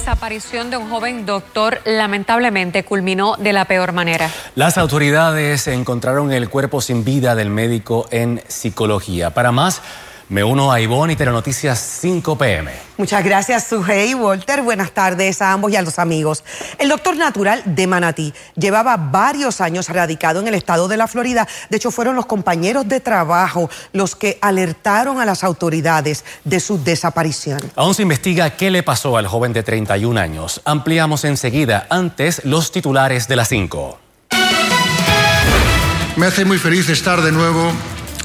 desaparición de un joven doctor lamentablemente culminó de la peor manera. Las autoridades encontraron el cuerpo sin vida del médico en psicología. Para más, me uno a Ivonne y Telenoticias 5 PM. Muchas gracias, Sujei Walter. Buenas tardes a ambos y a los amigos. El doctor natural de Manatí llevaba varios años radicado en el estado de la Florida. De hecho, fueron los compañeros de trabajo los que alertaron a las autoridades de su desaparición. Aún se investiga qué le pasó al joven de 31 años. Ampliamos enseguida, antes, los titulares de las 5. Me hace muy feliz estar de nuevo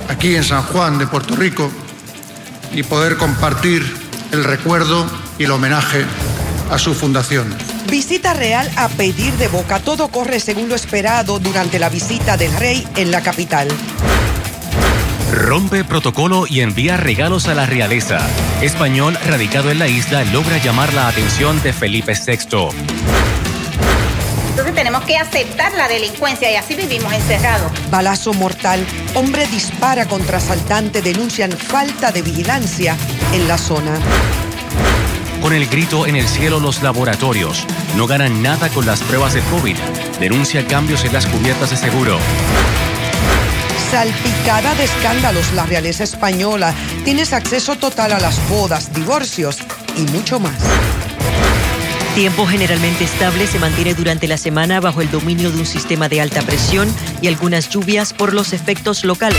aquí en San Juan de Puerto Rico y poder compartir el recuerdo y el homenaje a su fundación. Visita real a pedir de boca. Todo corre según lo esperado durante la visita del rey en la capital. Rompe protocolo y envía regalos a la realeza. Español radicado en la isla logra llamar la atención de Felipe VI. Tenemos que aceptar la delincuencia y así vivimos encerrados. Balazo mortal. Hombre dispara contra asaltante. Denuncian falta de vigilancia en la zona. Con el grito en el cielo los laboratorios. No ganan nada con las pruebas de COVID. Denuncia cambios en las cubiertas de seguro. Salpicada de escándalos la realeza española. Tienes acceso total a las bodas, divorcios y mucho más. Tiempo generalmente estable se mantiene durante la semana bajo el dominio de un sistema de alta presión y algunas lluvias por los efectos locales.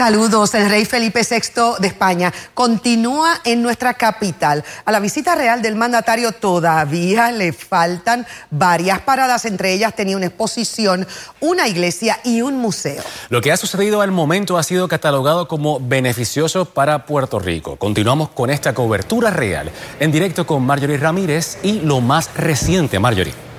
Saludos, el rey Felipe VI de España continúa en nuestra capital. A la visita real del mandatario todavía le faltan varias paradas, entre ellas tenía una exposición, una iglesia y un museo. Lo que ha sucedido al momento ha sido catalogado como beneficioso para Puerto Rico. Continuamos con esta cobertura real en directo con Marjorie Ramírez y lo más reciente, Marjorie.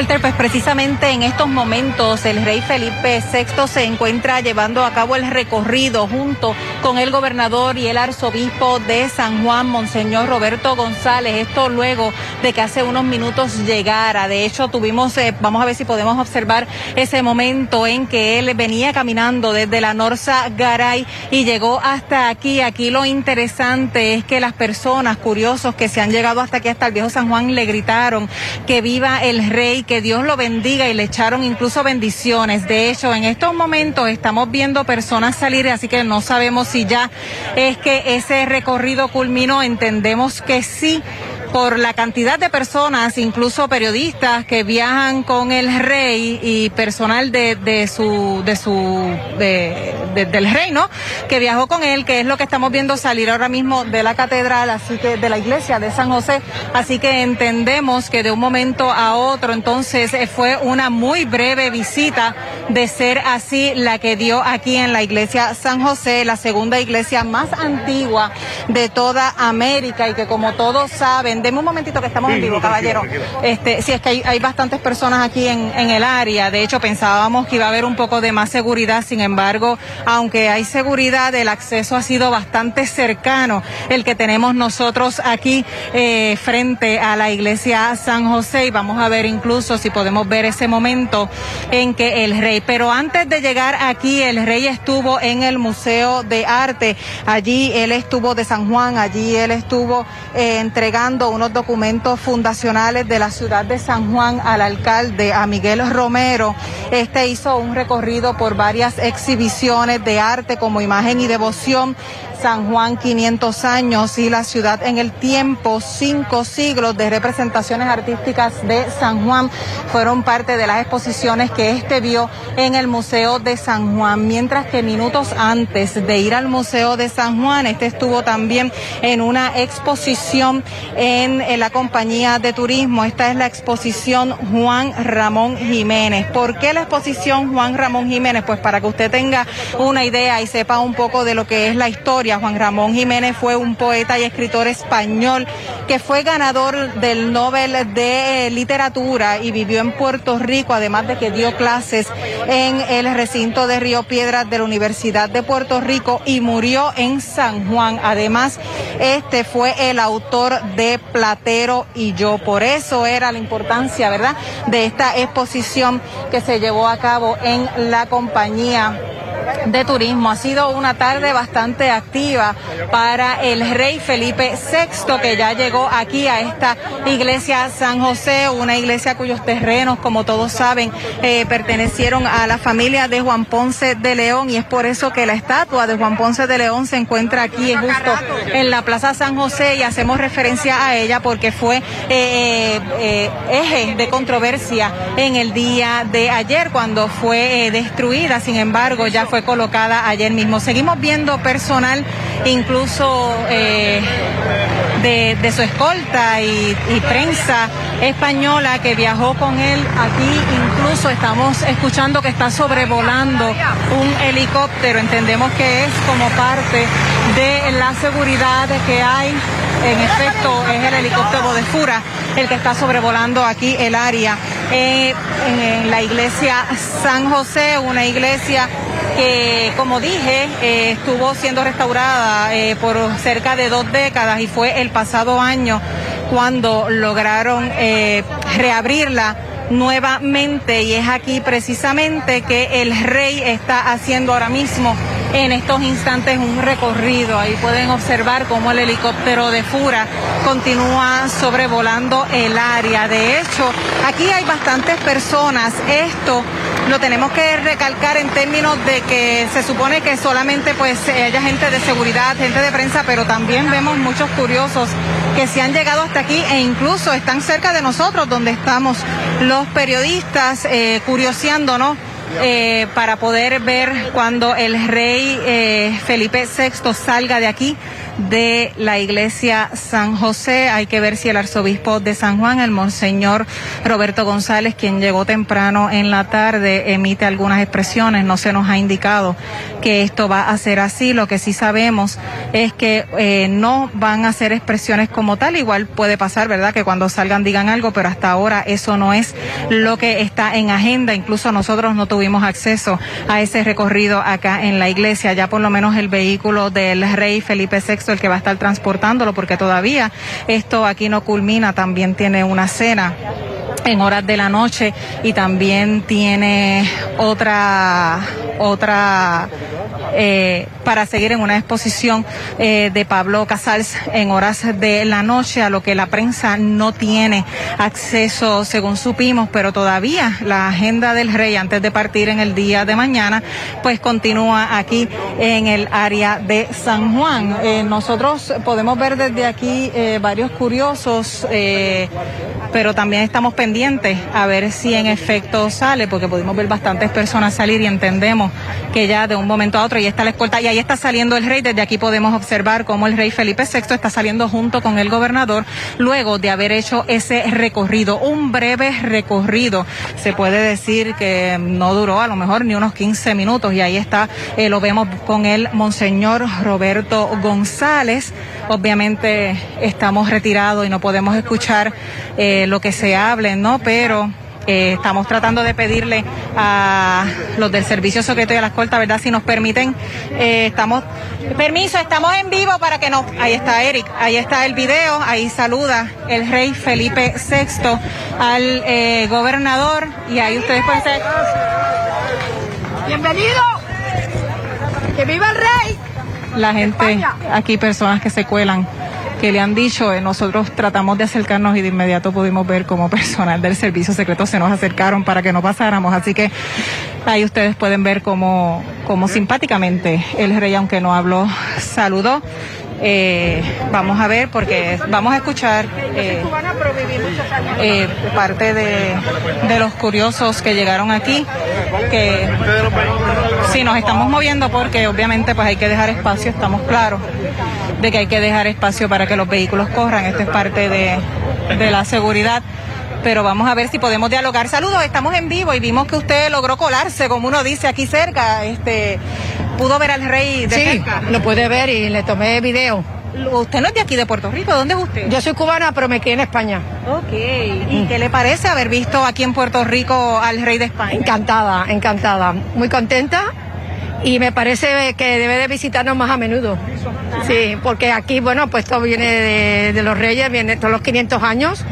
Walter, pues precisamente en estos momentos el rey Felipe VI se encuentra llevando a cabo el recorrido junto con el gobernador y el arzobispo de San Juan, Monseñor Roberto González. Esto luego de que hace unos minutos llegara. De hecho, tuvimos, eh, vamos a ver si podemos observar ese momento en que él venía caminando desde la Norsa Garay y llegó hasta aquí. Aquí lo interesante es que las personas curiosos que se han llegado hasta aquí, hasta el viejo San Juan, le gritaron que viva el rey que Dios lo bendiga y le echaron incluso bendiciones. De hecho, en estos momentos estamos viendo personas salir, así que no sabemos si ya es que ese recorrido culminó. Entendemos que sí por la cantidad de personas, incluso periodistas que viajan con el rey y personal de, de su, de su, de, del reino que viajó con él, que es lo que estamos viendo salir ahora mismo de la catedral, así que de la iglesia de San José. Así que entendemos que de un momento a otro, entonces eh, fue una muy breve visita de ser así la que dio aquí en la iglesia San José, la segunda iglesia más antigua de toda América y que como todos saben, Deme un momentito que estamos en vivo, caballero. Este, sí, es que hay, bastantes personas aquí en, en, el área. De hecho, pensábamos que iba a haber un poco de más seguridad. Sin embargo, aunque hay seguridad, el acceso ha sido bastante cercano, el que tenemos nosotros aquí eh, frente a la iglesia San José. Y vamos a ver incluso si podemos ver ese momento en que el rey. Pero antes de llegar aquí, el rey estuvo en el Museo de Arte. Allí él estuvo de San Juan, allí él estuvo eh, entregando unos documentos fundacionales de la ciudad de San Juan al alcalde, a Miguel Romero. Este hizo un recorrido por varias exhibiciones de arte como imagen y devoción San Juan 500 años y la ciudad en el tiempo, cinco siglos de representaciones artísticas de San Juan fueron parte de las exposiciones que este vio en el Museo de San Juan, mientras que minutos antes de ir al Museo de San Juan, este estuvo también en una exposición en, la compañía de turismo. Esta es la exposición Juan Ramón Jiménez. ¿Por qué la exposición Juan Ramón Jiménez, pues para que usted tenga una idea y sepa un poco de lo que es la historia. Juan Ramón Jiménez fue un poeta y escritor español que fue ganador del Nobel de Literatura y vivió en Puerto Rico, además de que dio clases en el recinto de Río Piedras de la Universidad de Puerto Rico y murió en San Juan. Además, este fue el autor de Platero y yo. Por eso era la importancia, ¿verdad?, de esta exposición que se llevó a cabo en la compañía de turismo. Ha sido una tarde bastante activa para el rey Felipe VI, que ya llegó aquí a esta iglesia San José, una iglesia cuyos terrenos, como todos saben, eh, pertenecieron a la familia de Juan Ponce de León y es por eso que la estatua de Juan Ponce de León se encuentra aquí justo en la Plaza San José y hacemos referencia a ella porque fue eh, eh, eje de controversia en el día de ayer cuando fue destruida. Sin embargo, ya fue colocada ayer mismo. Seguimos viendo personal incluso eh, de, su escolta y, prensa española que viajó con él aquí. Incluso estamos escuchando que está sobrevolando un helicóptero. Entendemos que es como parte de la seguridad que hay. En efecto, es el helicóptero de Fura el que está sobrevolando aquí el área. Eh, en la iglesia San José, una iglesia que, como dije, eh, estuvo siendo restaurada eh, por cerca de dos décadas y fue el pasado año cuando lograron eh, reabrirla nuevamente. Y es aquí precisamente que el rey está haciendo ahora mismo en estos instantes un recorrido. Ahí pueden observar cómo el helicóptero de Fura continúa sobrevolando el área. De hecho, aquí hay bastantes personas. Esto lo tenemos que recalcar en términos de que se supone que solamente pues haya gente de seguridad, gente de prensa, pero también vemos muchos curiosos que se han llegado hasta aquí e incluso están cerca de nosotros donde estamos los periodistas eh, curioseándonos eh, para poder ver cuando el rey eh, Felipe VI salga de aquí de la iglesia San José. Hay que ver si el arzobispo de San Juan, el monseñor Roberto González, quien llegó temprano en la tarde, emite algunas expresiones. No se nos ha indicado que esto va a ser así. Lo que sí sabemos es que eh, no van a ser expresiones como tal. Igual puede pasar, ¿verdad? Que cuando salgan digan algo, pero hasta ahora eso no es lo que está en agenda. Incluso nosotros no tuvimos acceso a ese recorrido acá en la iglesia. Ya por lo menos el vehículo del rey Felipe VI el que va a estar transportándolo, porque todavía esto aquí no culmina, también tiene una cena en horas de la noche y también tiene otra otra eh, para seguir en una exposición eh, de Pablo Casals en horas de la noche, a lo que la prensa no tiene acceso, según supimos, pero todavía la agenda del rey antes de partir en el día de mañana, pues continúa aquí en el área de San Juan. Eh, nosotros podemos ver desde aquí varios curiosos, pero también estamos pendientes a ver si en efecto sale, porque pudimos ver bastantes personas salir y entendemos que ya de un momento a otro ya está la escolta y ahí está saliendo el rey. Desde aquí podemos observar cómo el rey Felipe VI está saliendo junto con el gobernador luego de haber hecho ese recorrido, un breve recorrido. Se puede decir que no duró a lo mejor ni unos 15 minutos y ahí está, eh, lo vemos con el monseñor Roberto González. Obviamente estamos retirados y no podemos escuchar eh, lo que se hable, ¿no? Pero eh, estamos tratando de pedirle a los del Servicio Secreto y a la Escolta, ¿verdad? Si nos permiten, eh, estamos... Permiso, estamos en vivo para que nos... Ahí está Eric, ahí está el video, ahí saluda el rey Felipe VI al eh, gobernador y ahí ustedes pueden ser... Bienvenido. Que viva el rey. La gente, aquí personas que se cuelan que le han dicho, eh, nosotros tratamos de acercarnos y de inmediato pudimos ver como personal del servicio secreto se nos acercaron para que no pasáramos. Así que ahí ustedes pueden ver cómo, cómo simpáticamente el rey, aunque no habló, saludó. Eh, vamos a ver porque vamos a escuchar eh, eh, parte de, de, los curiosos que llegaron aquí que si nos estamos moviendo porque obviamente pues hay que dejar espacio estamos claros de que hay que dejar espacio para que los vehículos corran esto es parte de, de la seguridad pero vamos a ver si podemos dialogar. Saludos, estamos en vivo y vimos que usted logró colarse, como uno dice, aquí cerca. Este, ¿Pudo ver al rey de sí, cerca? lo pude ver y le tomé video. Usted no es de aquí de Puerto Rico, ¿dónde es usted? Yo soy cubana, pero me quedé en España. Ok, ¿y qué le parece haber visto aquí en Puerto Rico al rey de España? Encantada, encantada. Muy contenta y me parece que debe de visitarnos más a menudo. Sí, porque aquí, bueno, pues todo viene de, los reyes, viene todos los 500 años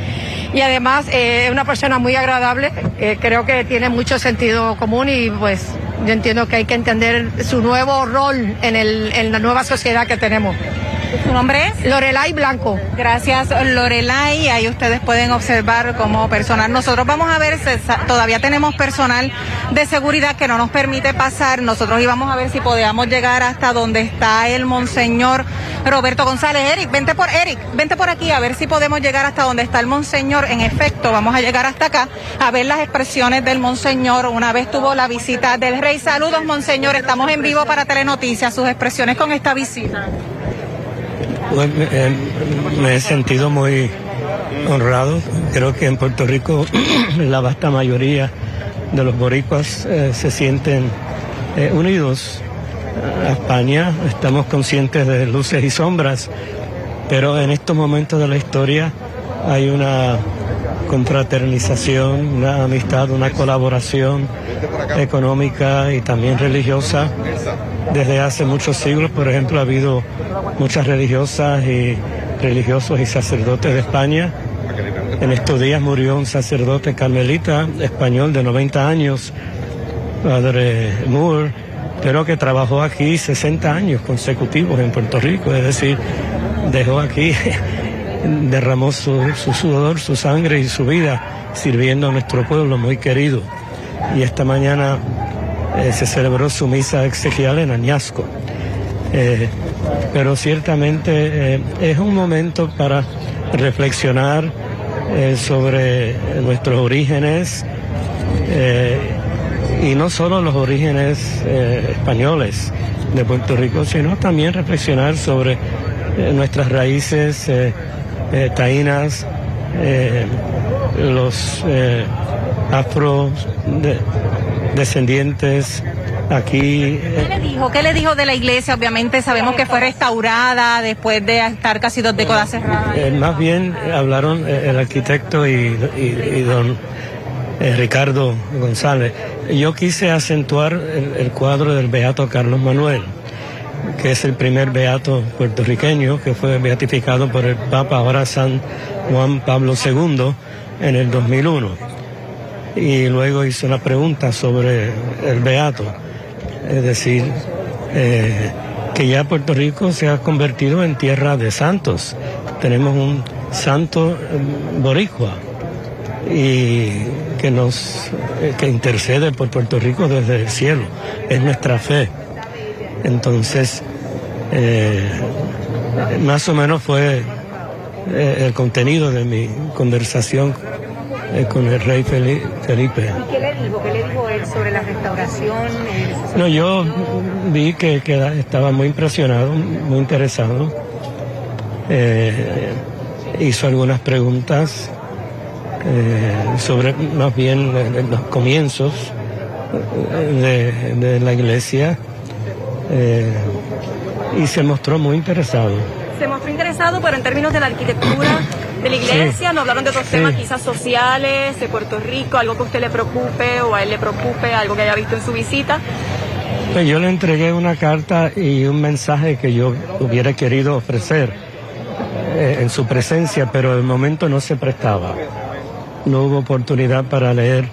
y además eh, es una persona muy agradable, creo que tiene mucho sentido común y pues yo entiendo que hay que entender su nuevo rol en, el, en la nueva sociedad que tenemos. ¿Su nombre es? Lorelai Blanco. Gracias, Lorelai. Ahí ustedes pueden observar como personal. Nosotros vamos a ver, todavía tenemos personal de seguridad que no nos permite pasar. Nosotros íbamos a ver si podíamos llegar hasta donde está el monseñor Roberto González. Eric, vente por Eric, vente por aquí a ver si podemos llegar hasta donde está el monseñor. En efecto, vamos a llegar hasta acá a ver las expresiones del monseñor. Una vez tuvo la visita del rey. Saludos, monseñor. Estamos en vivo para Telenoticias. Sus expresiones con esta visita. Eh, me he sentido muy honrado. Creo que en Puerto Rico la vasta mayoría de los boricuas eh, se sienten eh, unidos a España. Estamos conscientes de luces y sombras, pero en estos momentos de la historia hay una confraternización, una amistad, una colaboración económica y también religiosa desde hace muchos siglos. Por ejemplo, ha habido muchas religiosas y religiosos y sacerdotes de España. En estos días murió un sacerdote carmelita español de 90 años, padre Moore, pero que trabajó aquí 60 años consecutivos en Puerto Rico, es decir, dejó aquí, derramó su, su sudor, su sangre y su vida sirviendo a nuestro pueblo muy querido. Y esta mañana se celebró su misa exequial en Añasco. Eh, pero ciertamente eh, es un momento para reflexionar eh, sobre nuestros orígenes y no solo los orígenes españoles de Puerto Rico, sino también reflexionar sobre nuestras raíces taínas, los afro de- descendientes aquí. ¿Qué le dijo? ¿Qué le dijo de la iglesia? Obviamente sabemos que fue restaurada después de estar casi dos décadas cerrada. Eh, más bien hablaron eh, el arquitecto y, y- y don eh, Ricardo González. Yo quise acentuar el, el cuadro del Beato Carlos Manuel, que es el primer beato puertorriqueño que fue beatificado por el Papa, ahora San Juan Pablo II, en el 2001. Y luego hice una pregunta sobre el beato, es decir, eh, que ya Puerto Rico se ha convertido en tierra de santos. Tenemos un santo eh, boricua y que nos eh, que intercede por Puerto Rico desde el cielo. Es nuestra fe. Entonces, eh, más o menos fue el contenido de mi conversación con el rey Feli- Felipe. ¿Qué le dijo? ¿Qué le dijo él sobre la restauración? No, yo vi que, que estaba muy impresionado, muy interesado. Eh, hizo algunas preguntas eh, sobre más bien los comienzos de, de la iglesia eh, y se mostró muy interesado. Se mostró interesado, pero en términos de la arquitectura de la iglesia, Sí. no hablaron de otros Sí. temas quizás sociales, de Puerto Rico, algo que a usted le preocupe o a él le preocupe, algo que haya visto en su visita. Pues yo le entregué una carta y un mensaje que yo hubiera querido ofrecer eh, en su presencia, pero el momento no se prestaba. No hubo oportunidad para leer,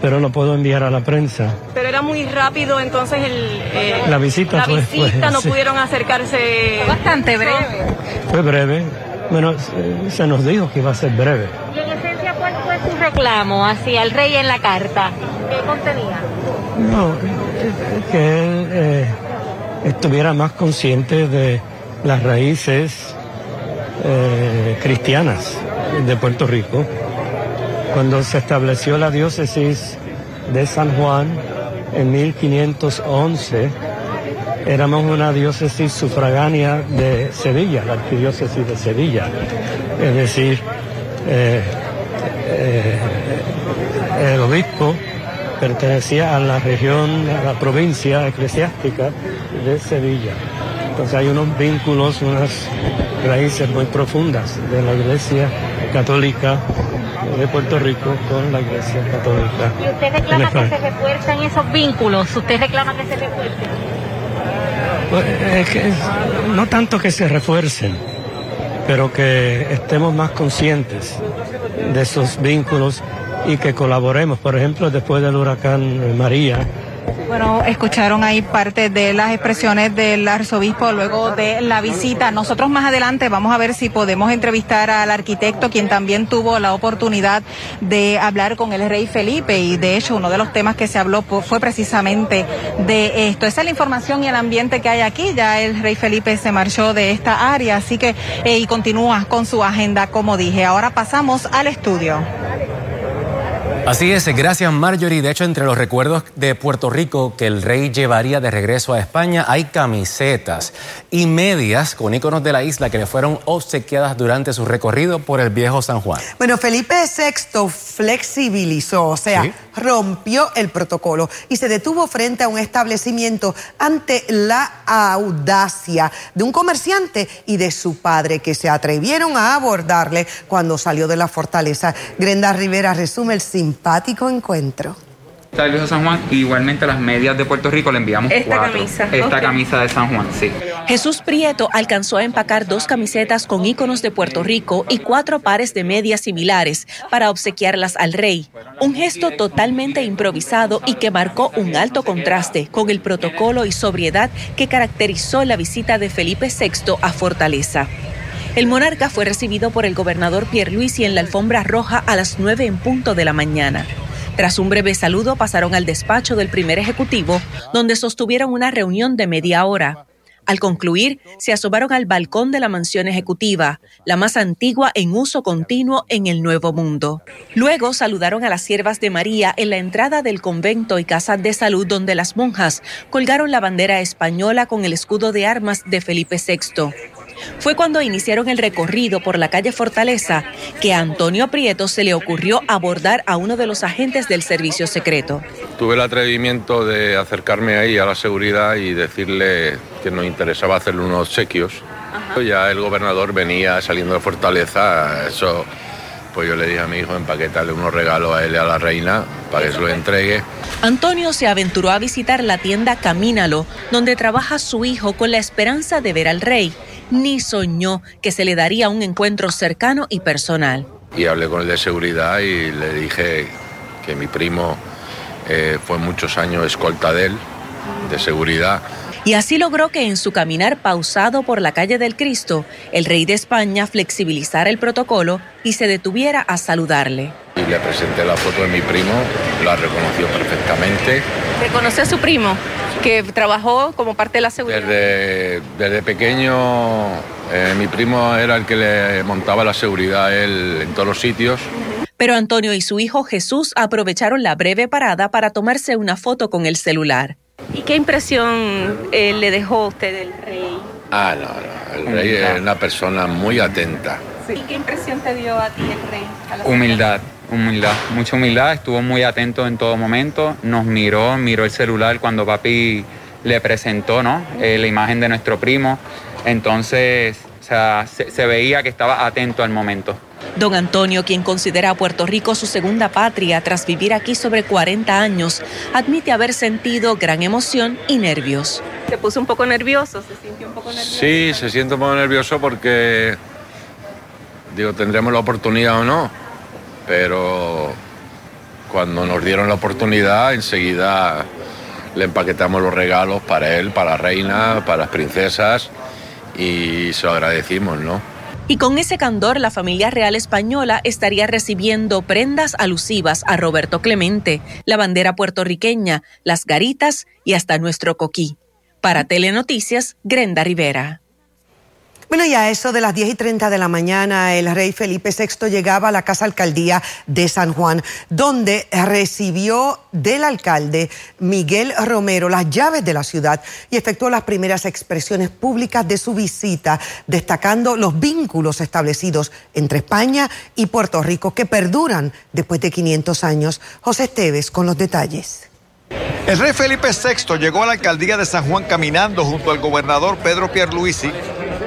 pero lo puedo enviar a la prensa. Pero era muy rápido, entonces el, eh, La visita la fue- fue- visita no sí. pudieron acercarse. Bastante breve. Fue breve. Bueno, se, se nos dijo que iba a ser breve. Y en esencia, ¿cuál fue su reclamo hacia el rey en la carta? ¿Qué contenía? No, que él eh, estuviera más consciente de las raíces eh, cristianas de Puerto Rico. Cuando se estableció la diócesis de San Juan en 1511, éramos una diócesis sufragánea de Sevilla, la arquidiócesis de Sevilla. Es decir, eh, eh, el obispo pertenecía a la región, a la provincia eclesiástica de Sevilla. Entonces hay unos vínculos, unas raíces muy profundas de la Iglesia Católica de Puerto Rico con la Iglesia Católica. ¿Y usted reclama que se refuercen esos vínculos? ¿Usted reclama que se refuercen? Pues, es que no tanto que se refuercen, pero que estemos más conscientes de esos vínculos y que colaboremos. Por ejemplo, después del huracán María, bueno, escucharon ahí parte de las expresiones del arzobispo luego de la visita. Nosotros más adelante vamos a ver si podemos entrevistar al arquitecto, quien también tuvo la oportunidad de hablar con el rey Felipe y de hecho uno de los temas que se habló fue precisamente de esto. Esa es la información y el ambiente que hay aquí. Ya el rey Felipe se marchó de esta área, así que eh, y continúa con su agenda, como dije. Ahora pasamos al estudio. Así es, gracias Marjorie. De hecho, entre los recuerdos de Puerto Rico que el rey llevaría de regreso a España hay camisetas y medias con iconos de la isla que le fueron obsequiadas durante su recorrido por el viejo San Juan. Bueno, Felipe VI flexibilizó, o sea, rompió el protocolo y se detuvo frente a un establecimiento ante la audacia de un comerciante y de su padre que se atrevieron a abordarle cuando salió de la fortaleza. Grenda Rivera resume el simpático encuentro. Esta de San Juan, igualmente las medias de Puerto Rico le enviamos Esta cuatro. camisa, Esta camisa de San Juan, sí. Jesús Prieto alcanzó a empacar dos camisetas con íconos de Puerto Rico y cuatro pares de medias similares para obsequiarlas al rey. Un gesto totalmente improvisado y que marcó un alto contraste con el protocolo y sobriedad que caracterizó la visita de Felipe VI a Fortaleza. El monarca fue recibido por el gobernador Pierluisi en la alfombra roja a las 9 en punto de la mañana. Tras un breve saludo pasaron al despacho del primer ejecutivo, donde sostuvieron una reunión de media hora. Al concluir, se asomaron al balcón de la mansión ejecutiva, la más antigua en uso continuo en el Nuevo Mundo. Luego saludaron a las siervas de María en la entrada del convento y casa de salud donde las monjas colgaron la bandera española con el escudo de armas de Felipe VI. Fue cuando iniciaron el recorrido por la calle Fortaleza que a Antonio Prieto se le ocurrió abordar a uno de los agentes del servicio secreto. Tuve el atrevimiento de acercarme ahí a la seguridad y decirle que nos interesaba hacerle unos obsequios. Ya el gobernador venía saliendo de Fortaleza, eso pues yo le dije a mi hijo empaquetarle unos regalos a él y a la reina para que se los entregue. Antonio se aventuró a visitar la tienda Camínalo, donde trabaja su hijo con la esperanza de ver al rey. Ni soñó que se le daría un encuentro cercano y personal. Y hablé con el de seguridad y le dije que mi primo eh, fue muchos años escolta de él, de seguridad. Y así logró que en su caminar pausado por la calle del Cristo, el rey de España flexibilizara el protocolo y se detuviera a saludarle. Y le presenté la foto de mi primo, la reconoció perfectamente. ¿Reconoce a su primo que trabajó como parte de la seguridad? Desde, desde pequeño eh, mi primo era el que le montaba la seguridad a él en todos los sitios. Pero Antonio y su hijo Jesús aprovecharon la breve parada para tomarse una foto con el celular. ¿Y qué impresión eh, le dejó a usted del rey? Ah, no, no, el rey es una persona muy atenta. ¿Y qué impresión te dio a ti el rey? Humildad, humildad, mucha humildad. Estuvo muy atento en todo momento. Nos miró, miró el celular cuando papi le presentó, ¿no? Eh, la imagen de nuestro primo. Entonces, o sea, se, se veía que estaba atento al momento. Don Antonio, quien considera a Puerto Rico su segunda patria tras vivir aquí sobre 40 años, admite haber sentido gran emoción y nervios. Se puso un poco nervioso, se sintió un poco nervioso. Sí, se siente un poco nervioso porque, digo, tendremos la oportunidad o no, pero cuando nos dieron la oportunidad, enseguida le empaquetamos los regalos para él, para la reina, para las princesas y se lo agradecimos, ¿no? Y con ese candor, la familia real española estaría recibiendo prendas alusivas a Roberto Clemente, la bandera puertorriqueña, las garitas y hasta nuestro coquí. Para Telenoticias, Grenda Rivera. Bueno, y a eso de las 10 y 30 de la mañana, el rey Felipe VI llegaba a la Casa Alcaldía de San Juan, donde recibió del alcalde Miguel Romero las llaves de la ciudad y efectuó las primeras expresiones públicas de su visita, destacando los vínculos establecidos entre España y Puerto Rico que perduran después de 500 años. José Esteves con los detalles. El rey Felipe VI llegó a la alcaldía de San Juan caminando junto al gobernador Pedro Pierluisi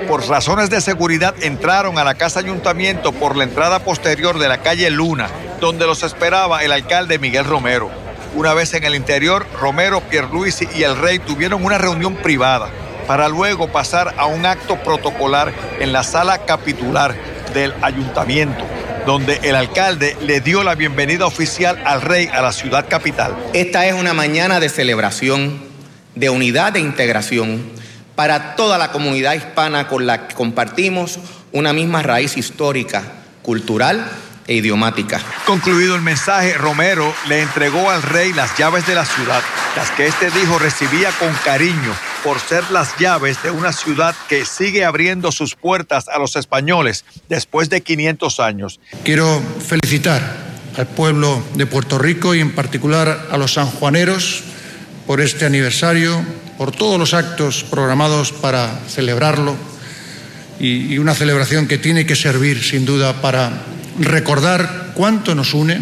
por razones de seguridad entraron a la casa ayuntamiento por la entrada posterior de la calle Luna, donde los esperaba el alcalde Miguel Romero. Una vez en el interior, Romero, Pierluisi y el rey tuvieron una reunión privada para luego pasar a un acto protocolar en la sala capitular del ayuntamiento, donde el alcalde le dio la bienvenida oficial al rey a la ciudad capital. Esta es una mañana de celebración, de unidad e integración para toda la comunidad hispana con la que compartimos una misma raíz histórica, cultural e idiomática. Concluido el mensaje, Romero le entregó al rey las llaves de la ciudad, las que este dijo recibía con cariño por ser las llaves de una ciudad que sigue abriendo sus puertas a los españoles después de 500 años. Quiero felicitar al pueblo de Puerto Rico y en particular a los sanjuaneros por este aniversario por todos los actos programados para celebrarlo y, una celebración que tiene que servir sin duda para recordar cuánto nos une,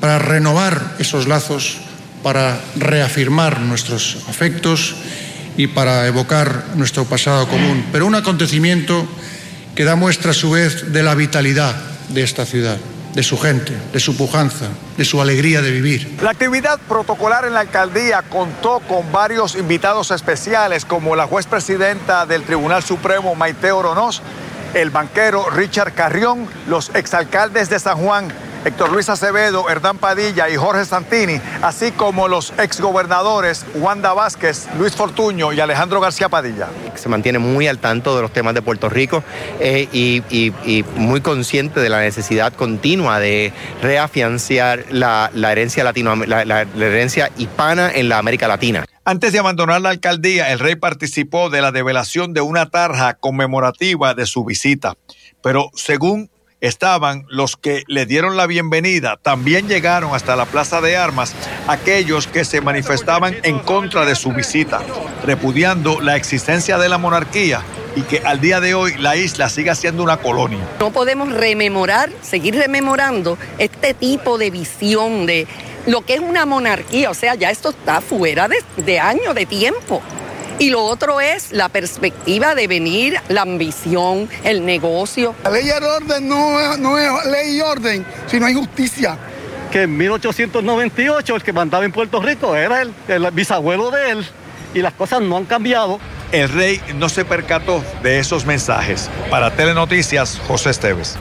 para renovar esos lazos, para reafirmar nuestros afectos y para evocar nuestro pasado común. Pero un acontecimiento que da muestra a su vez de la vitalidad de esta ciudad de su gente, de su pujanza, de su alegría de vivir. La actividad protocolar en la alcaldía contó con varios invitados especiales como la juez presidenta del Tribunal Supremo Maite Oronoz, el banquero Richard Carrión, los exalcaldes de San Juan Héctor Luis Acevedo, Hernán Padilla y Jorge Santini, así como los exgobernadores Wanda Vázquez, Luis Fortuño y Alejandro García Padilla. Se mantiene muy al tanto de los temas de Puerto Rico eh, y, muy consciente de la necesidad continua de reafianciar la, herencia latino, la herencia hispana en la América Latina. Antes de abandonar la alcaldía, el rey participó de la develación de una tarja conmemorativa de su visita. Pero según estaban los que le dieron la bienvenida. También llegaron hasta la Plaza de Armas aquellos que se manifestaban en contra de su visita, repudiando la existencia de la monarquía y que al día de hoy la isla siga siendo una colonia. No podemos rememorar, seguir rememorando este tipo de visión de lo que es una monarquía, o sea, ya esto está fuera de, de años, de tiempo. Y lo otro es la perspectiva de venir, la ambición, el negocio. La ley y el orden no, no es ley y orden, sino hay justicia. Que en 1898 el que mandaba en Puerto Rico era el, el bisabuelo de él y las cosas no han cambiado. El rey no se percató de esos mensajes. Para Telenoticias, José Esteves.